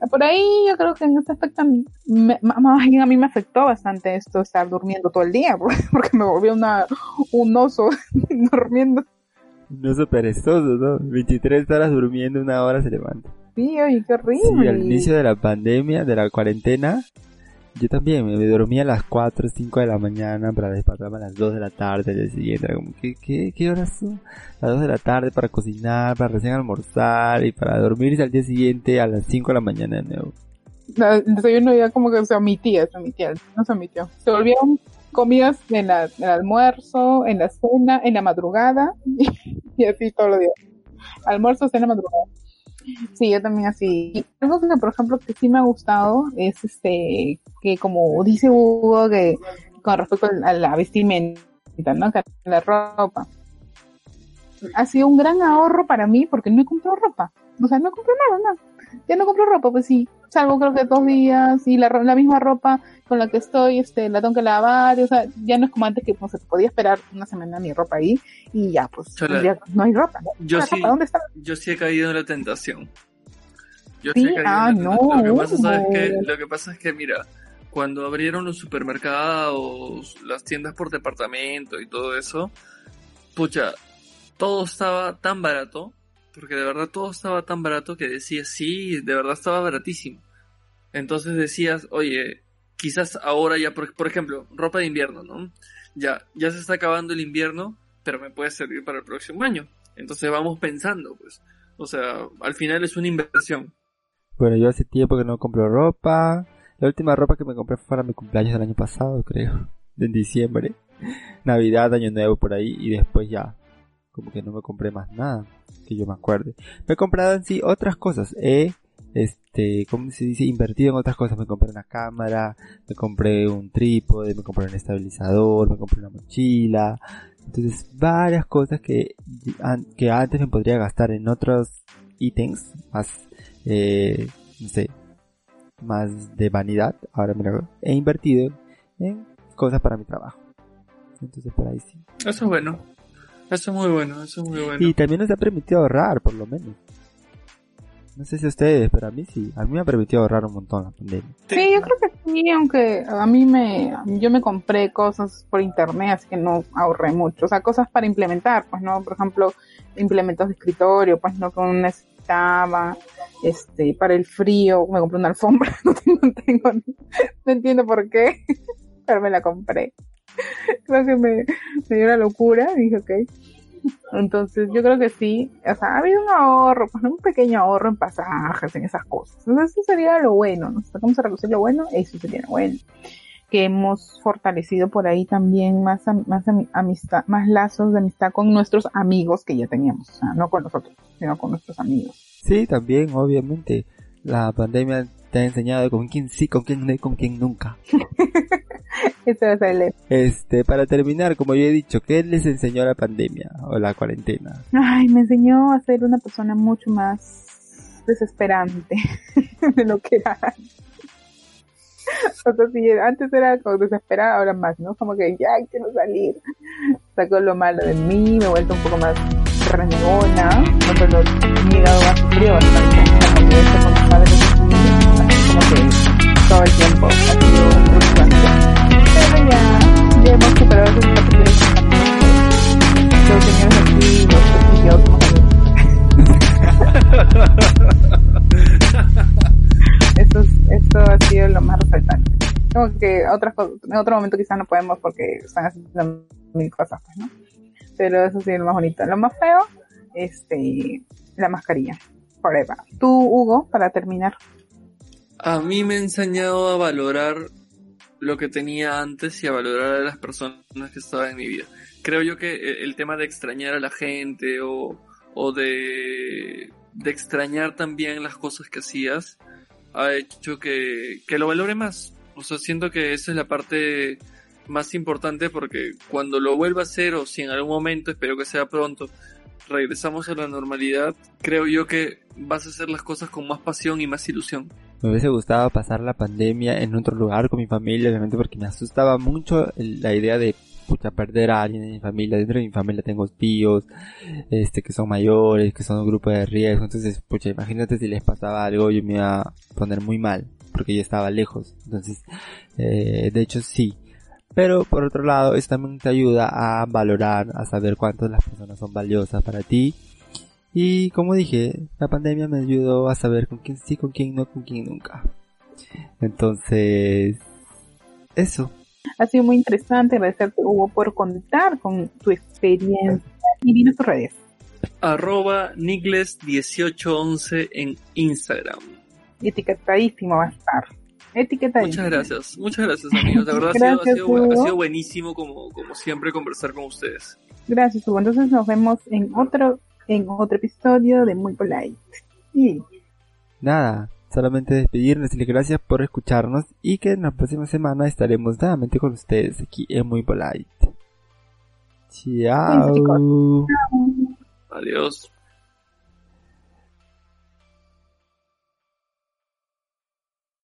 por ahí yo creo que en ese aspecto, más bien a mí me afectó bastante esto, estar durmiendo todo el día, porque me volví una, un oso durmiendo no es perezoso, ¿no? 23 horas durmiendo, una hora se levanta. Sí, oye, qué horrible. Sí, al inicio de la pandemia, de la cuarentena, yo también me dormía a las 4 o 5 de la mañana para despertarme a las 2 de la tarde del siguiente. Era como, ¿qué, qué, qué horas son? Las 2 de la tarde para cocinar, para recién almorzar y para dormirse al día siguiente a las 5 de la mañana de nuevo. El desayuno ya como que se omitía, se omitía, no se omitió. Se volvieron comidas en, la, en el almuerzo, en la cena, en la madrugada y así todos los días. Almuerzo, cena, madrugada. Sí, yo también así. algo que, por ejemplo, que sí me ha gustado es este, que como dice Hugo, que con respecto a la vestimenta, ¿no? La ropa. Ha sido un gran ahorro para mí porque no he comprado ropa. O sea, no he comprado nada, no. Ya no compro ropa, pues sí. Salgo creo que dos días y la, la misma ropa con la que estoy, este, la tengo que lavar, o sea, ya no es como antes que pues, se podía esperar una semana mi ropa ahí y ya, pues, ya no hay ropa. Yo, sí, yo sí he caído en la tentación. Yo sí, ah, no. Lo que, pasa, que, lo que pasa es que, mira, cuando abrieron los supermercados, las tiendas por departamento y todo eso, pucha, todo estaba tan barato, porque de verdad todo estaba tan barato que decías, sí, de verdad estaba baratísimo. Entonces decías, oye, quizás ahora ya, por, por, ejemplo, ropa de invierno, ¿no? Ya, ya se está acabando el invierno, pero me puede servir para el próximo año. Entonces vamos pensando, pues. O sea, al final es una inversión. Bueno, yo hace tiempo que no compro ropa. La última ropa que me compré fue para mi cumpleaños del año pasado, creo. En diciembre. Navidad, Año Nuevo, por ahí. Y después ya, como que no me compré más nada. Que yo me acuerde. Me he comprado en sí otras cosas. He este, ¿cómo se dice? Invertido en otras cosas. Me compré una cámara, me compré un trípode, me compré un estabilizador, me compré una mochila. Entonces, varias cosas que, que antes me podría gastar en otros ítems más, eh, no sé, más de vanidad. Ahora me lo he invertido en cosas para mi trabajo. Entonces, por ahí sí. Eso es bueno. Eso es muy bueno, eso es muy bueno. Y también nos ha permitido ahorrar, por lo menos. No sé si a ustedes, pero a mí sí. A mí me ha permitido ahorrar un montón la pandemia. Sí, yo creo que sí, aunque a mí me, yo me compré cosas por internet, así que no ahorré mucho. O sea, cosas para implementar, pues, ¿no? Por ejemplo, implementos de escritorio, pues, ¿no? Con necesitaba, este, para el frío, me compré una alfombra, no tengo, no entiendo por qué, pero me la compré. Creo que me, me dio la locura, dije, ok entonces yo creo que sí, o sea, ha habido un ahorro, pues un pequeño ahorro en pasajes, en esas cosas. Entonces eso sería lo bueno, ¿no? Vamos a reducir lo bueno, eso sería lo bueno. Que hemos fortalecido por ahí también más, más amistad, más lazos de amistad con nuestros amigos que ya teníamos, o sea, no con nosotros, sino con nuestros amigos. Sí, también, obviamente, la pandemia te ha enseñado con quién sí, con quién no y con quién nunca. Este, para terminar, como yo he dicho, ¿qué les enseñó la pandemia o la cuarentena? Ay, me enseñó a ser una persona mucho más desesperante de lo que era o sea, si antes era como desesperada, ahora más, ¿no? Como que ya quiero salir. Sacó lo malo de mí, me he vuelto un poco más renegona, he llegado a bastante. La que todo el tiempo ha sido frustrante. Ya, ya hemos superado esas situaciones. Los señores aquí, los yo somos esto, esto ha sido lo más resaltante. Como que otras cosas, en otro momento quizás no podemos porque están haciendo mil cosas, pues, ¿no? Pero eso sí es lo más bonito. Lo más feo, este, la mascarilla. Forever. Tú, Hugo, para terminar. A mí me ha enseñado a valorar lo que tenía antes y a valorar a las personas que estaban en mi vida. Creo yo que el tema de extrañar a la gente o, o de, de extrañar también las cosas que hacías ha hecho que, que lo valore más. O sea, siento que esa es la parte más importante porque cuando lo vuelva a hacer o si en algún momento, espero que sea pronto, regresamos a la normalidad, creo yo que vas a hacer las cosas con más pasión y más ilusión. Me hubiese gustado pasar la pandemia en otro lugar con mi familia, obviamente porque me asustaba mucho la idea de pucha perder a alguien en mi familia. Dentro de mi familia tengo tíos, este, que son mayores, que son un grupo de riesgo. Entonces, pucha, imagínate si les pasaba algo, yo me iba a poner muy mal, porque yo estaba lejos. Entonces, eh, de hecho sí. Pero por otro lado, esto también te ayuda a valorar, a saber cuántas las personas son valiosas para ti. Y como dije, la pandemia me ayudó a saber con quién sí, con quién no, con quién nunca. Entonces, eso. Ha sido muy interesante, agradecerte Hugo por contar con tu experiencia y dinos tus redes. Arroba Nigles1811 en Instagram. Etiquetadísimo va a estar. Etiquetadísimo. Muchas gracias, muchas gracias amigos. De verdad Gracias, ha, sido, ha, sido, Hugo. ha sido buenísimo como, como siempre conversar con ustedes. Gracias, Hugo. Entonces nos vemos en otro, en otro episodio de Muy Polite. Y Nada, solamente despedirnos y decirles gracias por escucharnos y que en la próxima semana estaremos nuevamente con ustedes aquí en Muy Polite. Chao. Adiós.